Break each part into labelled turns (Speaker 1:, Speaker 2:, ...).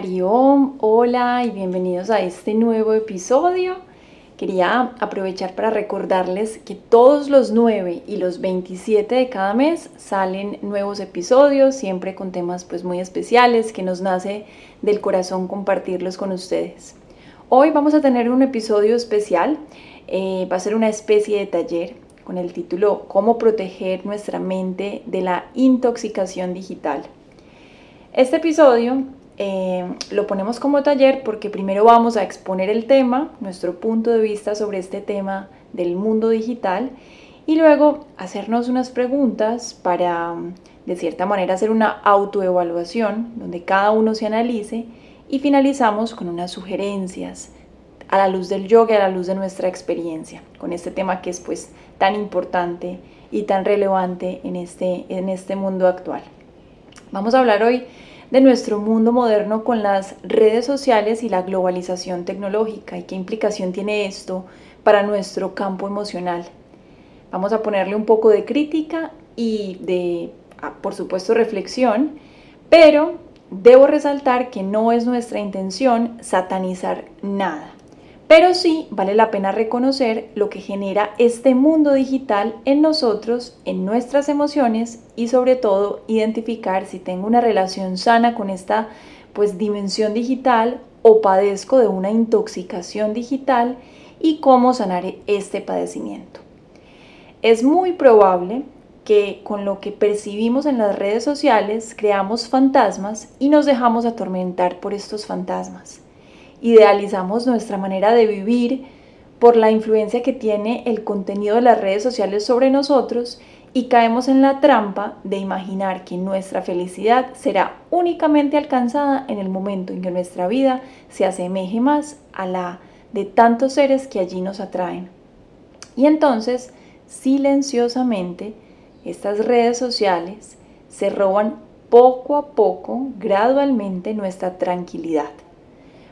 Speaker 1: Hola y bienvenidos a este nuevo episodio. Quería aprovechar para recordarles que todos los 9 y los 27 de cada mes salen nuevos episodios, siempre con temas pues muy especiales que nos nace del corazón compartirlos con ustedes. Hoy vamos a tener un episodio especial, eh, va a ser una especie de taller con el título Cómo proteger nuestra mente de la intoxicación digital. Este episodio eh, lo ponemos como taller porque primero vamos a exponer el tema, nuestro punto de vista sobre este tema del mundo digital y luego hacernos unas preguntas para de cierta manera hacer una autoevaluación donde cada uno se analice y finalizamos con unas sugerencias a la luz del yoga, a la luz de nuestra experiencia, con este tema que es pues tan importante y tan relevante en este, en este mundo actual. Vamos a hablar hoy de nuestro mundo moderno con las redes sociales y la globalización tecnológica y qué implicación tiene esto para nuestro campo emocional. Vamos a ponerle un poco de crítica y de, ah, por supuesto, reflexión, pero debo resaltar que no es nuestra intención satanizar nada. Pero sí vale la pena reconocer lo que genera este mundo digital en nosotros, en nuestras emociones y sobre todo identificar si tengo una relación sana con esta pues dimensión digital o padezco de una intoxicación digital y cómo sanar este padecimiento. Es muy probable que con lo que percibimos en las redes sociales creamos fantasmas y nos dejamos atormentar por estos fantasmas idealizamos nuestra manera de vivir por la influencia que tiene el contenido de las redes sociales sobre nosotros y caemos en la trampa de imaginar que nuestra felicidad será únicamente alcanzada en el momento en que nuestra vida se asemeje más a la de tantos seres que allí nos atraen. Y entonces, silenciosamente, estas redes sociales se roban poco a poco, gradualmente, nuestra tranquilidad.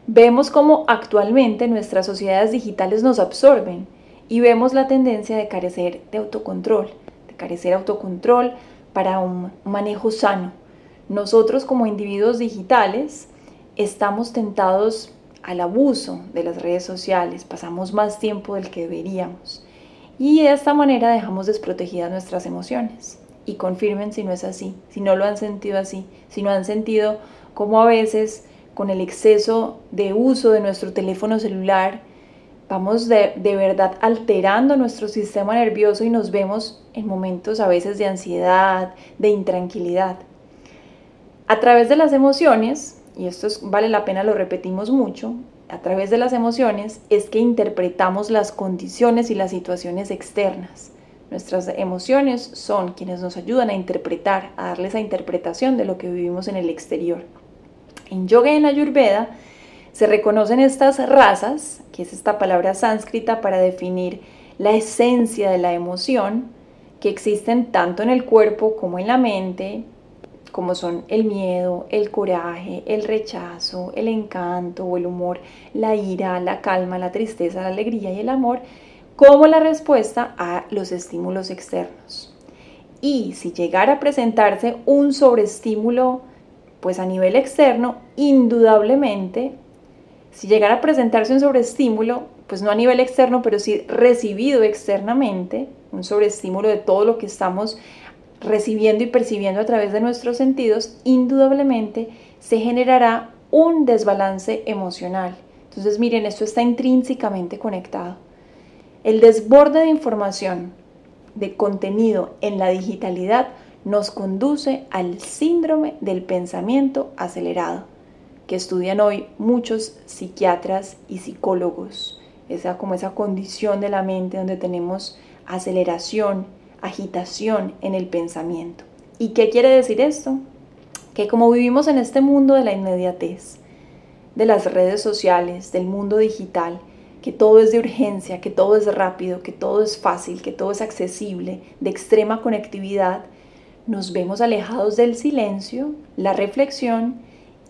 Speaker 1: Vemos cómo actualmente nuestras sociedades digitales nos absorben y vemos la tendencia de carecer de autocontrol, de carecer autocontrol para un manejo sano. Nosotros como individuos digitales estamos tentados al abuso de las redes sociales, pasamos más tiempo del que deberíamos y de esta manera dejamos desprotegidas nuestras emociones. Y confirmen si no es así, si no lo han sentido así, si no han sentido como a veces con el exceso de uso de nuestro teléfono celular, vamos de, verdad alterando nuestro sistema nervioso y nos vemos en momentos a veces de ansiedad, de intranquilidad. A través de las emociones, y esto vale la pena, lo repetimos mucho, a través de las emociones es que interpretamos las condiciones y las situaciones externas. Nuestras emociones son quienes nos ayudan a interpretar, a darle esa interpretación de lo que vivimos en el exterior. En yoga y en ayurveda se reconocen estas razas, que es esta palabra sánscrita para definir la esencia de la emoción, que existen tanto en el cuerpo como en la mente, como son el miedo, el coraje, el rechazo, el encanto o el humor, la ira, la calma, la tristeza, la alegría y el amor, como la respuesta a los estímulos externos. Y si llegara a presentarse un sobreestímulo pues a nivel externo, indudablemente, si llegara a presentarse un sobreestímulo, pues no a nivel externo, pero sí recibido externamente, un sobreestímulo de todo lo que estamos recibiendo y percibiendo a través de nuestros sentidos, indudablemente se generará un desbalance emocional. Entonces, miren, esto está intrínsecamente conectado. El desborde de información, de contenido en la digitalidad, nos conduce al síndrome del pensamiento acelerado, que estudian hoy muchos psiquiatras y psicólogos. Esa como esa condición de la mente donde tenemos aceleración, agitación en el pensamiento. ¿Y qué quiere decir esto? Que como vivimos en este mundo de la inmediatez, de las redes sociales, del mundo digital, que todo es de urgencia, que todo es rápido, que todo es fácil, que todo es accesible, de extrema conectividad, nos vemos alejados del silencio, la reflexión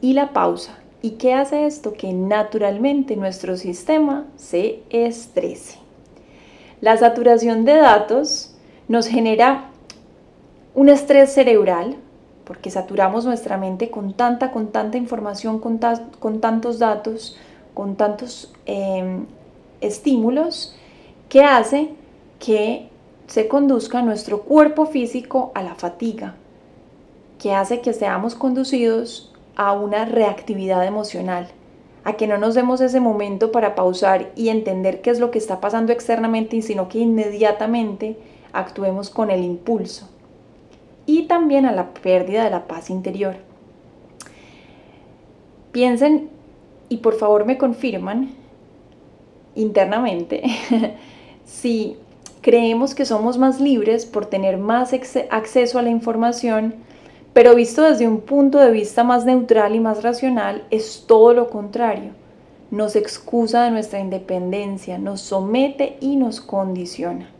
Speaker 1: y la pausa. ¿Y qué hace esto? Que naturalmente nuestro sistema se estrese. La saturación de datos nos genera un estrés cerebral, porque saturamos nuestra mente con tanta, con tanta información, con, tantos datos, con tantos em, estímulos, que hace que se conduzca nuestro cuerpo físico a la fatiga, que hace que seamos conducidos a una reactividad emocional, a que no nos demos ese momento para pausar y entender qué es lo que está pasando externamente, sino que inmediatamente actuemos con el impulso y también a la pérdida de la paz interior. Piensen y por favor me confirman internamente si creemos que somos más libres por tener más acceso a la información, pero visto desde un punto de vista más neutral y más racional, es todo lo contrario. Nos excusa de nuestra independencia, nos somete y nos condiciona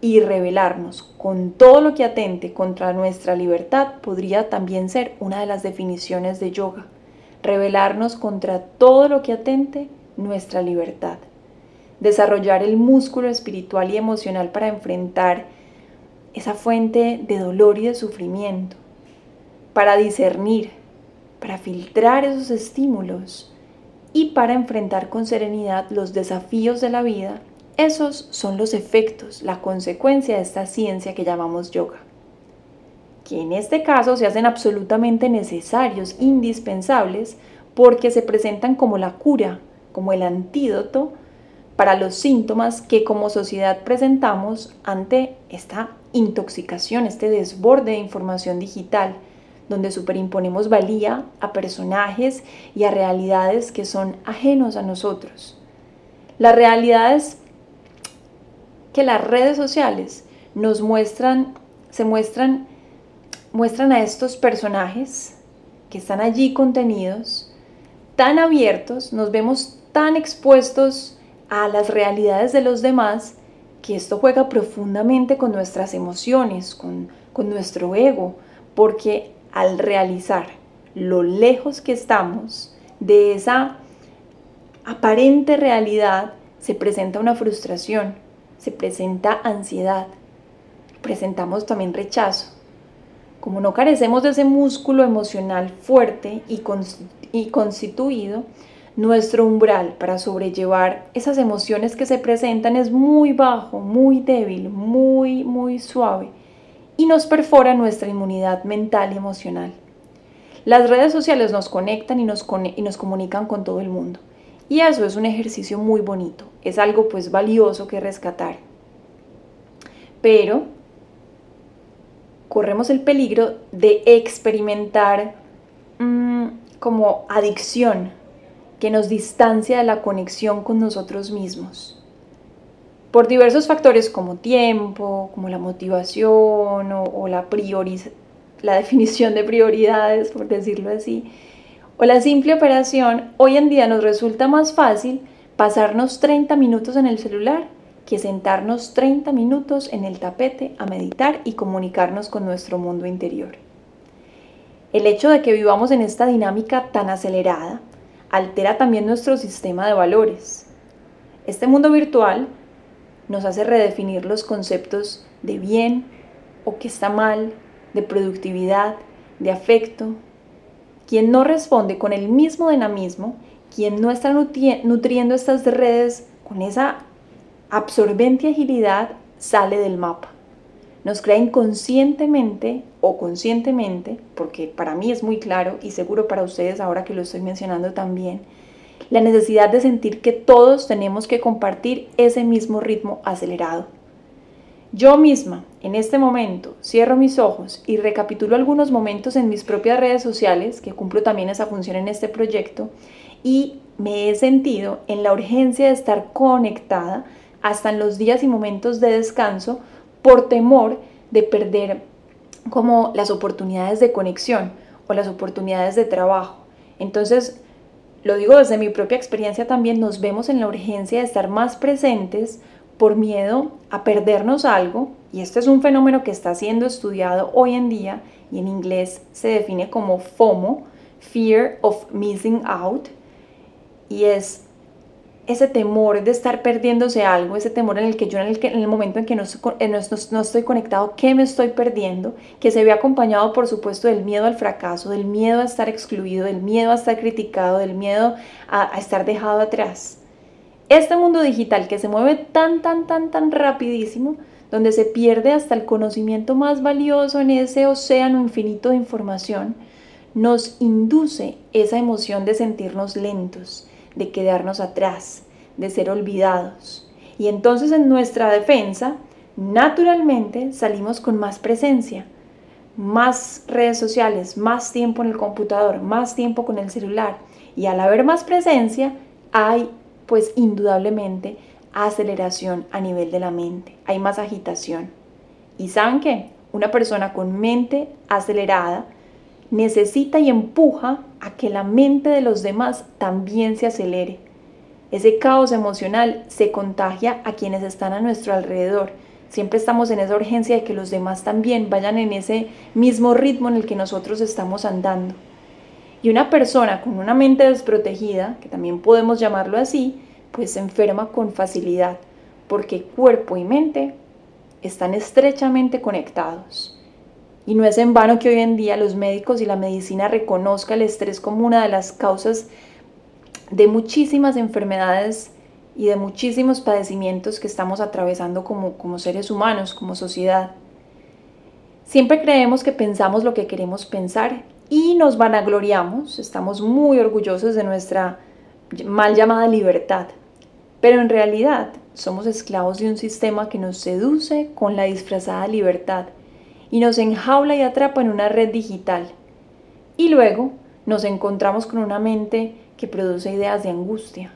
Speaker 1: y rebelarnos con todo lo que atente contra nuestra libertad podría también ser una de las definiciones de yoga. Rebelarnos contra todo lo que atente nuestra libertad. Desarrollar el músculo espiritual y emocional para enfrentar esa fuente de dolor y de sufrimiento. Para discernir, para filtrar esos estímulos y para enfrentar con serenidad los desafíos de la vida esos son los efectos, la consecuencia de esta ciencia que llamamos yoga, que en este caso se hacen absolutamente necesarios, indispensables, porque se presentan como la cura, como el antídoto para los síntomas que como sociedad presentamos ante esta intoxicación, este desborde de información digital, donde superimponemos valía a personajes y a realidades que son ajenos a nosotros. Las realidades que las redes sociales nos muestran, se muestran, muestran a estos personajes que están allí contenidos, tan abiertos, nos vemos tan expuestos a las realidades de los demás, que esto juega profundamente con nuestras emociones, con, con nuestro ego, porque al realizar lo lejos que estamos de esa aparente realidad, se presenta una frustración, se presenta ansiedad, presentamos también rechazo. Como no carecemos de ese músculo emocional fuerte y, y constituido, nuestro umbral para sobrellevar esas emociones que se presentan es muy bajo, muy débil, muy, muy suave y nos perfora nuestra inmunidad mental y emocional. Las redes sociales nos conectan y nos, y nos comunican con todo el mundo. Y eso es un ejercicio muy bonito, es algo pues valioso que rescatar. Pero corremos el peligro de experimentar mm, como adicción que nos distancia de la conexión con nosotros mismos. Por diversos factores como tiempo, como la motivación o, o la, la definición de prioridades, por decirlo así, o la simple operación, hoy en día nos resulta más fácil pasarnos 30 minutos en el celular que sentarnos 30 minutos en el tapete a meditar y comunicarnos con nuestro mundo interior. El hecho de que vivamos en esta dinámica tan acelerada altera también nuestro sistema de valores. Este mundo virtual nos hace redefinir los conceptos de bien o que está mal, de productividad, de afecto, quien no responde con el mismo dinamismo, quien no está nutriendo estas redes con esa absorbente agilidad, sale del mapa. Nos crea inconscientemente o conscientemente, porque para mí es muy claro y seguro para ustedes ahora que lo estoy mencionando también, la necesidad de sentir que todos tenemos que compartir ese mismo ritmo acelerado. Yo misma, en este momento, cierro mis ojos y recapitulo algunos momentos en mis propias redes sociales, que cumplo también esa función en este proyecto, y me he sentido en la urgencia de estar conectada hasta en los días y momentos de descanso por temor de perder como las oportunidades de conexión o las oportunidades de trabajo. Entonces, lo digo desde mi propia experiencia también, nos vemos en la urgencia de estar más presentes por miedo a perdernos algo, y este es un fenómeno que está siendo estudiado hoy en día y en inglés se define como FOMO, Fear of Missing Out, y es ese temor de estar perdiéndose algo, ese temor en el que yo en el, en el momento en que no, no, estoy conectado, ¿qué me estoy perdiendo? Que se ve acompañado, por supuesto, del miedo al fracaso, del miedo a estar excluido, del miedo a estar criticado, del miedo a estar dejado atrás. Este mundo digital que se mueve tan, tan, tan, tan rapidísimo, donde se pierde hasta el conocimiento más valioso en ese océano infinito de información, nos induce esa emoción de sentirnos lentos, de quedarnos atrás, de ser olvidados. Y entonces en nuestra defensa, naturalmente salimos con más presencia, más redes sociales, más tiempo en el computador, más tiempo con el celular. Y al haber más presencia, hay pues indudablemente aceleración a nivel de la mente, hay más agitación. ¿Y saben qué? Una persona con mente acelerada necesita y empuja a que la mente de los demás también se acelere. Ese caos emocional se contagia a quienes están a nuestro alrededor. Siempre estamos en esa urgencia de que los demás también vayan en ese mismo ritmo en el que nosotros estamos andando. Y una persona con una mente desprotegida, que también podemos llamarlo así, pues se enferma con facilidad, porque cuerpo y mente están estrechamente conectados. Y no es en vano que hoy en día los médicos y la medicina reconozca el estrés como una de las causas de muchísimas enfermedades y de muchísimos padecimientos que estamos atravesando como, como seres humanos, como sociedad. Siempre creemos que pensamos lo que queremos pensar y nos vanagloriamos, estamos muy orgullosos de nuestra mal llamada libertad, pero en realidad somos esclavos de un sistema que nos seduce con la disfrazada libertad y nos enjaula y atrapa en una red digital. Y luego nos encontramos con una mente que produce ideas de angustia.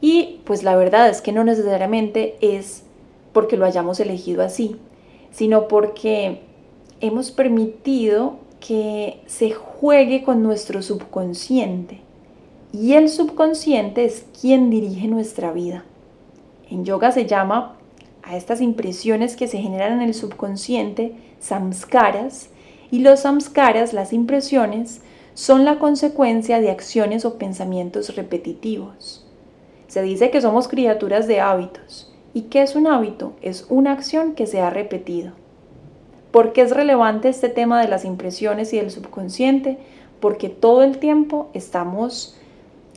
Speaker 1: Y pues la verdad es que no necesariamente es porque lo hayamos elegido así, sino porque hemos permitido que se juegue con nuestro subconsciente. Y el subconsciente es quien dirige nuestra vida. En yoga se llama a estas impresiones que se generan en el subconsciente samskaras y los samskaras, las impresiones, son la consecuencia de acciones o pensamientos repetitivos. Se dice que somos criaturas de hábitos. ¿Y qué es un hábito? Es una acción que se ha repetido. ¿Por qué es relevante este tema de las impresiones y del subconsciente? Porque todo el tiempo estamos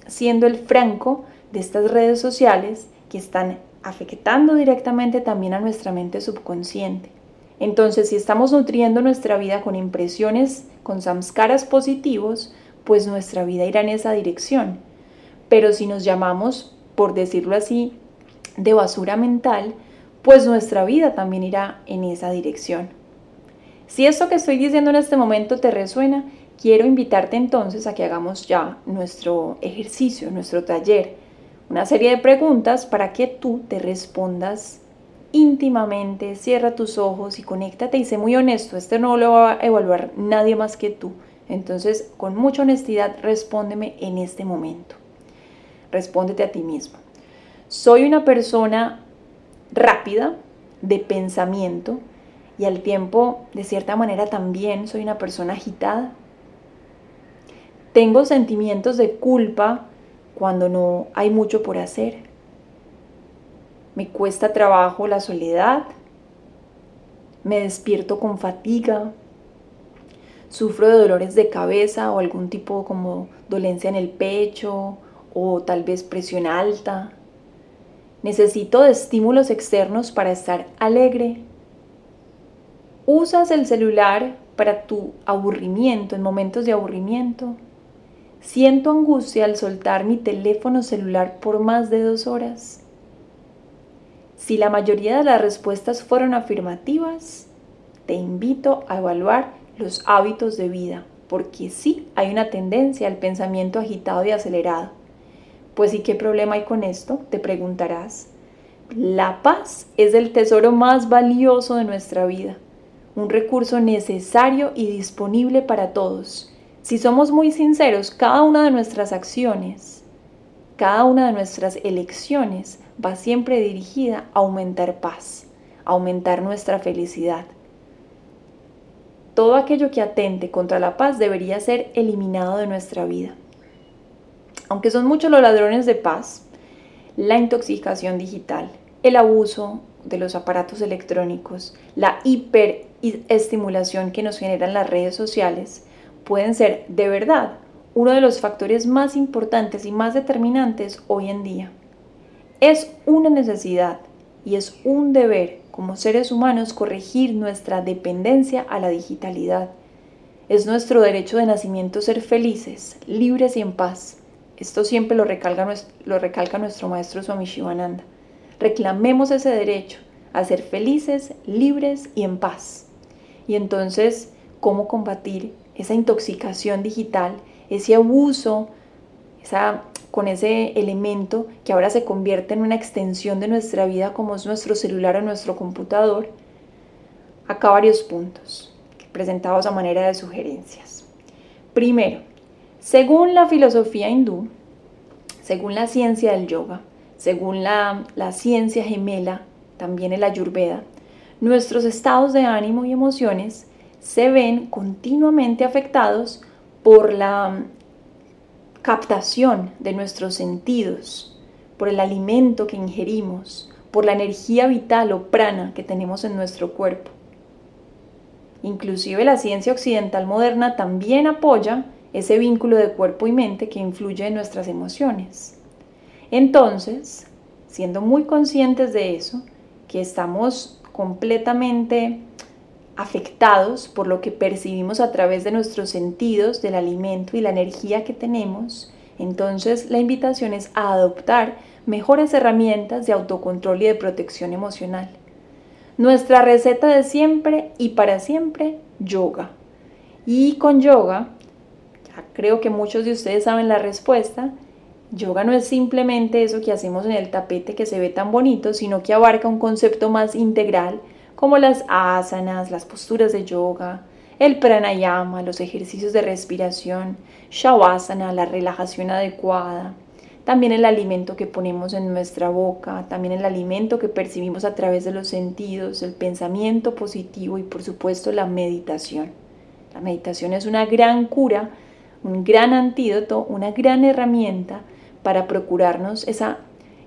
Speaker 1: siendo el franco de estas redes sociales que están afectando directamente también a nuestra mente subconsciente. Entonces, si estamos nutriendo nuestra vida con impresiones, con samskaras positivos, pues nuestra vida irá en esa dirección. Pero si nos llamamos, por decirlo así, de basura mental, pues nuestra vida también irá en esa dirección. Si esto que estoy diciendo en este momento te resuena, quiero invitarte entonces a que hagamos ya nuestro ejercicio, nuestro taller, una serie de preguntas para que tú te respondas íntimamente, cierra tus ojos y conéctate y sé muy honesto, este no lo va a evaluar nadie más que tú. Entonces, con mucha honestidad, respóndeme en este momento. Respóndete a ti mismo. Soy una persona rápida de pensamiento y al tiempo, de cierta manera, también soy una persona agitada. Tengo sentimientos de culpa cuando no hay mucho por hacer me cuesta trabajo la soledad, me despierto con fatiga, sufro de dolores de cabeza o algún tipo como dolencia en el pecho o tal vez presión alta. Necesito de estímulos externos para estar alegre. Usas el celular para tu aburrimiento, en momentos de aburrimiento. Siento angustia al soltar mi teléfono celular por más de dos horas. Si la mayoría de las respuestas fueron afirmativas, te invito a evaluar los hábitos de vida, porque sí hay una tendencia al pensamiento agitado y acelerado. Pues ¿y qué problema hay con esto? Te preguntarás. La paz es el tesoro más valioso de nuestra vida, un recurso necesario y disponible para todos. Si somos muy sinceros, cada una de nuestras acciones, cada una de nuestras elecciones va siempre dirigida a aumentar paz, a aumentar nuestra felicidad. Todo aquello que atente contra la paz debería ser eliminado de nuestra vida. Aunque son muchos los ladrones de paz, la intoxicación digital, el abuso de los aparatos electrónicos, la hiperestimulación que nos generan las redes sociales, pueden ser de verdad uno de los factores más importantes y más determinantes hoy en día. Es una necesidad y es un deber como seres humanos corregir nuestra dependencia a la digitalidad. Es nuestro derecho de nacimiento ser felices, libres y en paz. Esto siempre lo recalca, nuestro maestro Swami Shivananda. Reclamemos ese derecho a ser felices, libres y en paz. Y entonces, ¿cómo combatir esa intoxicación digital, ese abuso, esa, con ese elemento que ahora se convierte en una extensión de nuestra vida como es nuestro celular o nuestro computador, acá varios puntos presentados a manera de sugerencias. Primero, según la filosofía hindú, según la ciencia del yoga, según la, la ciencia gemela, también el ayurveda, nuestros estados de ánimo y emociones se ven continuamente afectados por la captación de nuestros sentidos, por el alimento que ingerimos, por la energía vital o prana que tenemos en nuestro cuerpo. Inclusive la ciencia occidental moderna también apoya ese vínculo de cuerpo y mente que influye en nuestras emociones. Entonces, siendo muy conscientes de eso, que estamos completamente afectados por lo que percibimos a través de nuestros sentidos, del alimento y la energía que tenemos, entonces la invitación es a adoptar mejores herramientas de autocontrol y de protección emocional. Nuestra receta de siempre y para siempre, yoga. Y con yoga, creo que muchos de ustedes saben la respuesta, yoga no es simplemente eso que hacemos en el tapete que se ve tan bonito, sino que abarca un concepto más integral como las asanas, las posturas de yoga, el pranayama, los ejercicios de respiración, shavasana, la relajación adecuada, también el alimento que ponemos en nuestra boca, también el alimento que percibimos a través de los sentidos, el pensamiento positivo y por supuesto la meditación. La meditación es una gran cura, un gran antídoto, una gran herramienta para procurarnos esa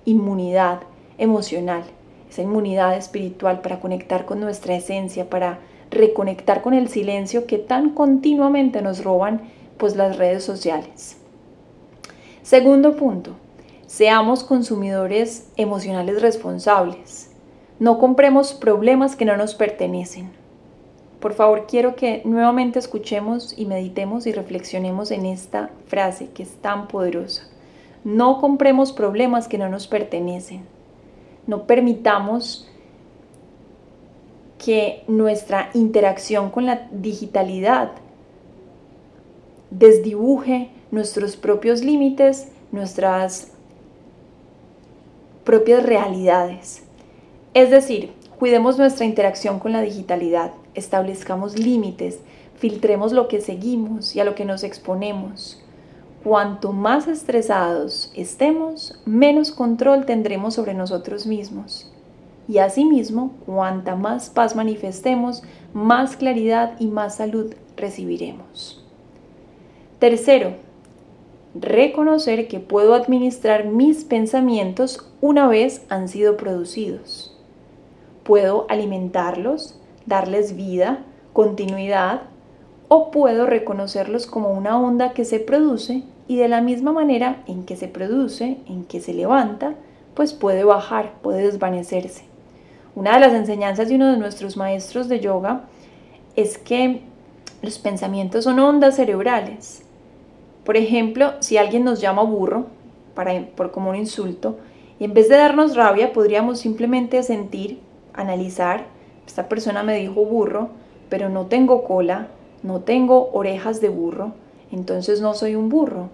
Speaker 1: inmunidad emocional esa inmunidad espiritual para conectar con nuestra esencia, para reconectar con el silencio que tan continuamente nos roban pues las redes sociales. Segundo punto, seamos consumidores emocionales responsables. No compremos problemas que no nos pertenecen. Por favor, quiero que nuevamente escuchemos y meditemos y reflexionemos en esta frase que es tan poderosa. No compremos problemas que no nos pertenecen. No permitamos que nuestra interacción con la digitalidad desdibuje nuestros propios límites, nuestras propias realidades. Es decir, cuidemos nuestra interacción con la digitalidad, establezcamos límites, filtremos lo que seguimos y a lo que nos exponemos. Cuanto más estresados estemos, menos control tendremos sobre nosotros mismos. Y asimismo, cuanta más paz manifestemos, más claridad y más salud recibiremos. Tercero, reconocer que puedo administrar mis pensamientos una vez han sido producidos. Puedo alimentarlos, darles vida, continuidad o puedo reconocerlos como una onda que se produce y de la misma manera en que se produce, en que se levanta, pues puede bajar, puede desvanecerse. Una de las enseñanzas de uno de nuestros maestros de yoga es que los pensamientos son ondas cerebrales. Por ejemplo, si alguien nos llama burro, por como un insulto, y en vez de darnos rabia, podríamos simplemente sentir, analizar, esta persona me dijo burro, pero no tengo cola, no tengo orejas de burro, entonces no soy un burro,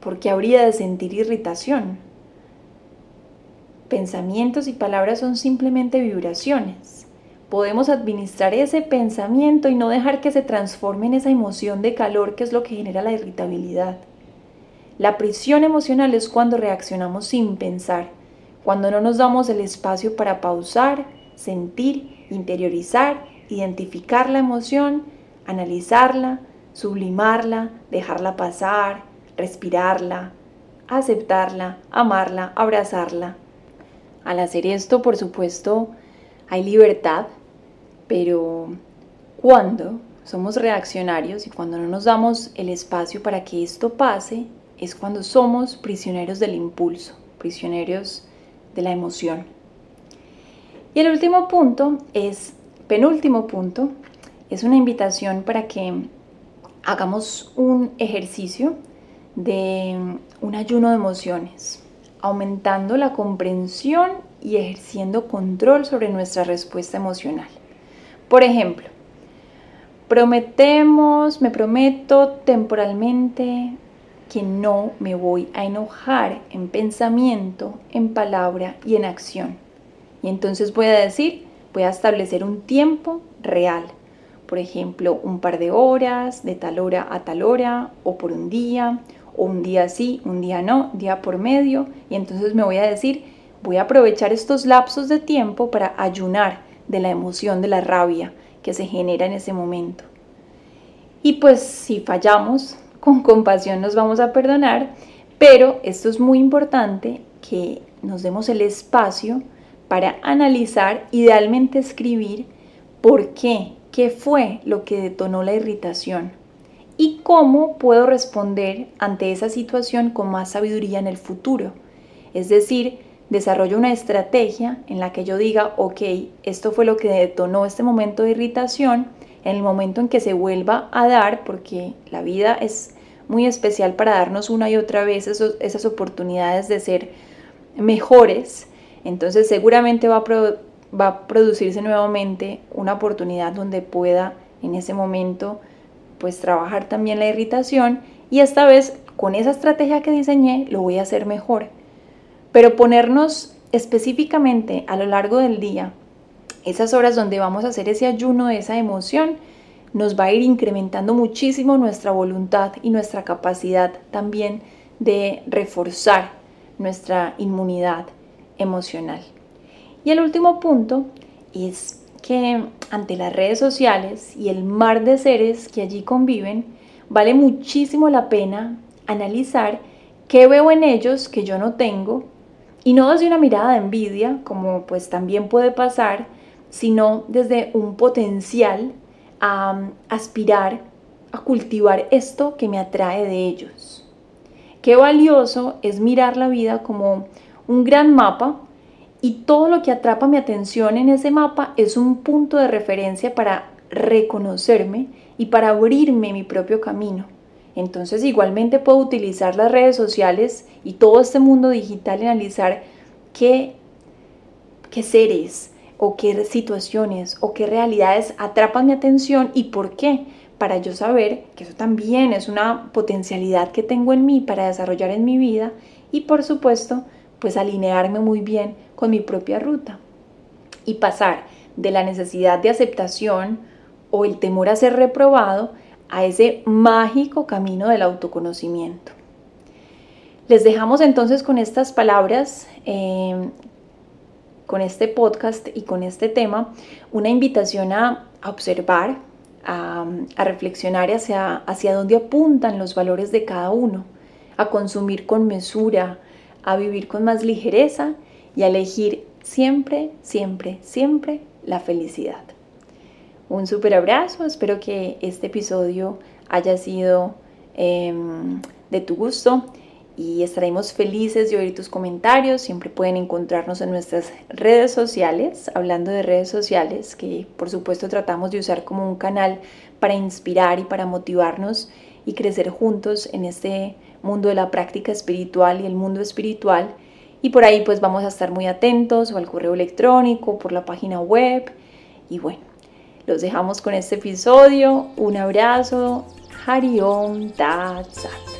Speaker 1: porque habría de sentir irritación. Pensamientos y palabras son simplemente vibraciones. podemos administrar ese pensamiento y no dejar que se transforme en esa emoción de calor que es lo que genera la irritabilidad. La prisión emocional es cuando reaccionamos sin pensar, cuando no nos damos el espacio para pausar, sentir, interiorizar, identificar la emoción, analizarla, sublimarla, dejarla pasar, respirarla, aceptarla, amarla, abrazarla. Al hacer esto, por supuesto, hay libertad, pero cuando somos reaccionarios y cuando no nos damos el espacio para que esto pase, es cuando somos prisioneros del impulso, prisioneros de la emoción. Y el último punto es, penúltimo punto, es una invitación para que hagamos un ejercicio de un ayuno de emociones, aumentando la comprensión y ejerciendo control sobre nuestra respuesta emocional. Por ejemplo, prometemos, me prometo temporalmente que no me voy a enojar en pensamiento, en palabra y en acción. Y entonces voy a decir, voy a establecer un tiempo real. Por ejemplo, un par de horas, de tal hora a tal hora, o por un día, o un día sí, un día no, día por medio. Y entonces me voy a decir, voy a aprovechar estos lapsos de tiempo para ayunar de la emoción de la rabia que se genera en ese momento. Y pues si fallamos, con compasión nos vamos a perdonar, pero esto es muy importante que nos demos el espacio para analizar, idealmente escribir por qué, qué fue lo que detonó la irritación y cómo puedo responder ante esa situación con más sabiduría en el futuro. Es decir, desarrollo una estrategia en la que yo diga, ok, esto fue lo que detonó este momento de irritación, en el momento en que se vuelva a dar, porque la vida es muy especial para darnos una y otra vez esas oportunidades de ser mejores, entonces seguramente va a, va a producirse nuevamente una oportunidad donde pueda en ese momento pues trabajar también la irritación y esta vez con esa estrategia que diseñé lo voy a hacer mejor. Pero ponernos específicamente a lo largo del día esas horas donde vamos a hacer ese ayuno de esa emoción nos va a ir incrementando muchísimo nuestra voluntad y nuestra capacidad también de reforzar nuestra inmunidad emocional. Y el último punto es que ante las redes sociales y el mar de seres que allí conviven, vale muchísimo la pena analizar qué veo en ellos que yo no tengo y no desde una mirada de envidia, como pues también puede pasar, sino desde un potencial a aspirar a cultivar esto que me atrae de ellos. Qué valioso es mirar la vida como un gran mapa y todo lo que atrapa mi atención en ese mapa es un punto de referencia para reconocerme y para abrirme mi propio camino. Entonces igualmente puedo utilizar las redes sociales y todo este mundo digital y analizar qué, qué seres o qué situaciones o qué realidades atrapan mi atención y por qué, para yo saber que eso también es una potencialidad que tengo en mí para desarrollar en mi vida y por supuesto pues alinearme muy bien con mi propia ruta y pasar de la necesidad de aceptación o el temor a ser reprobado a ese mágico camino del autoconocimiento. Les dejamos entonces con estas palabras, em, con este podcast y con este tema, una invitación a, observar, a, a, reflexionar hacia, hacia dónde apuntan los valores de cada uno, a consumir con mesura, a vivir con más ligereza y a elegir siempre, siempre, siempre la felicidad. Un súper abrazo, espero que este episodio haya sido em, de tu gusto y estaremos felices de oír tus comentarios. Siempre pueden encontrarnos en nuestras redes sociales, hablando de redes sociales, que por supuesto tratamos de usar como un canal para inspirar y para motivarnos y crecer juntos en este mundo de la práctica espiritual y el mundo espiritual. Y por ahí pues vamos a estar muy atentos o al correo electrónico, por la página web. Y bueno, los dejamos con este episodio. Un abrazo. Hariom Tatsat.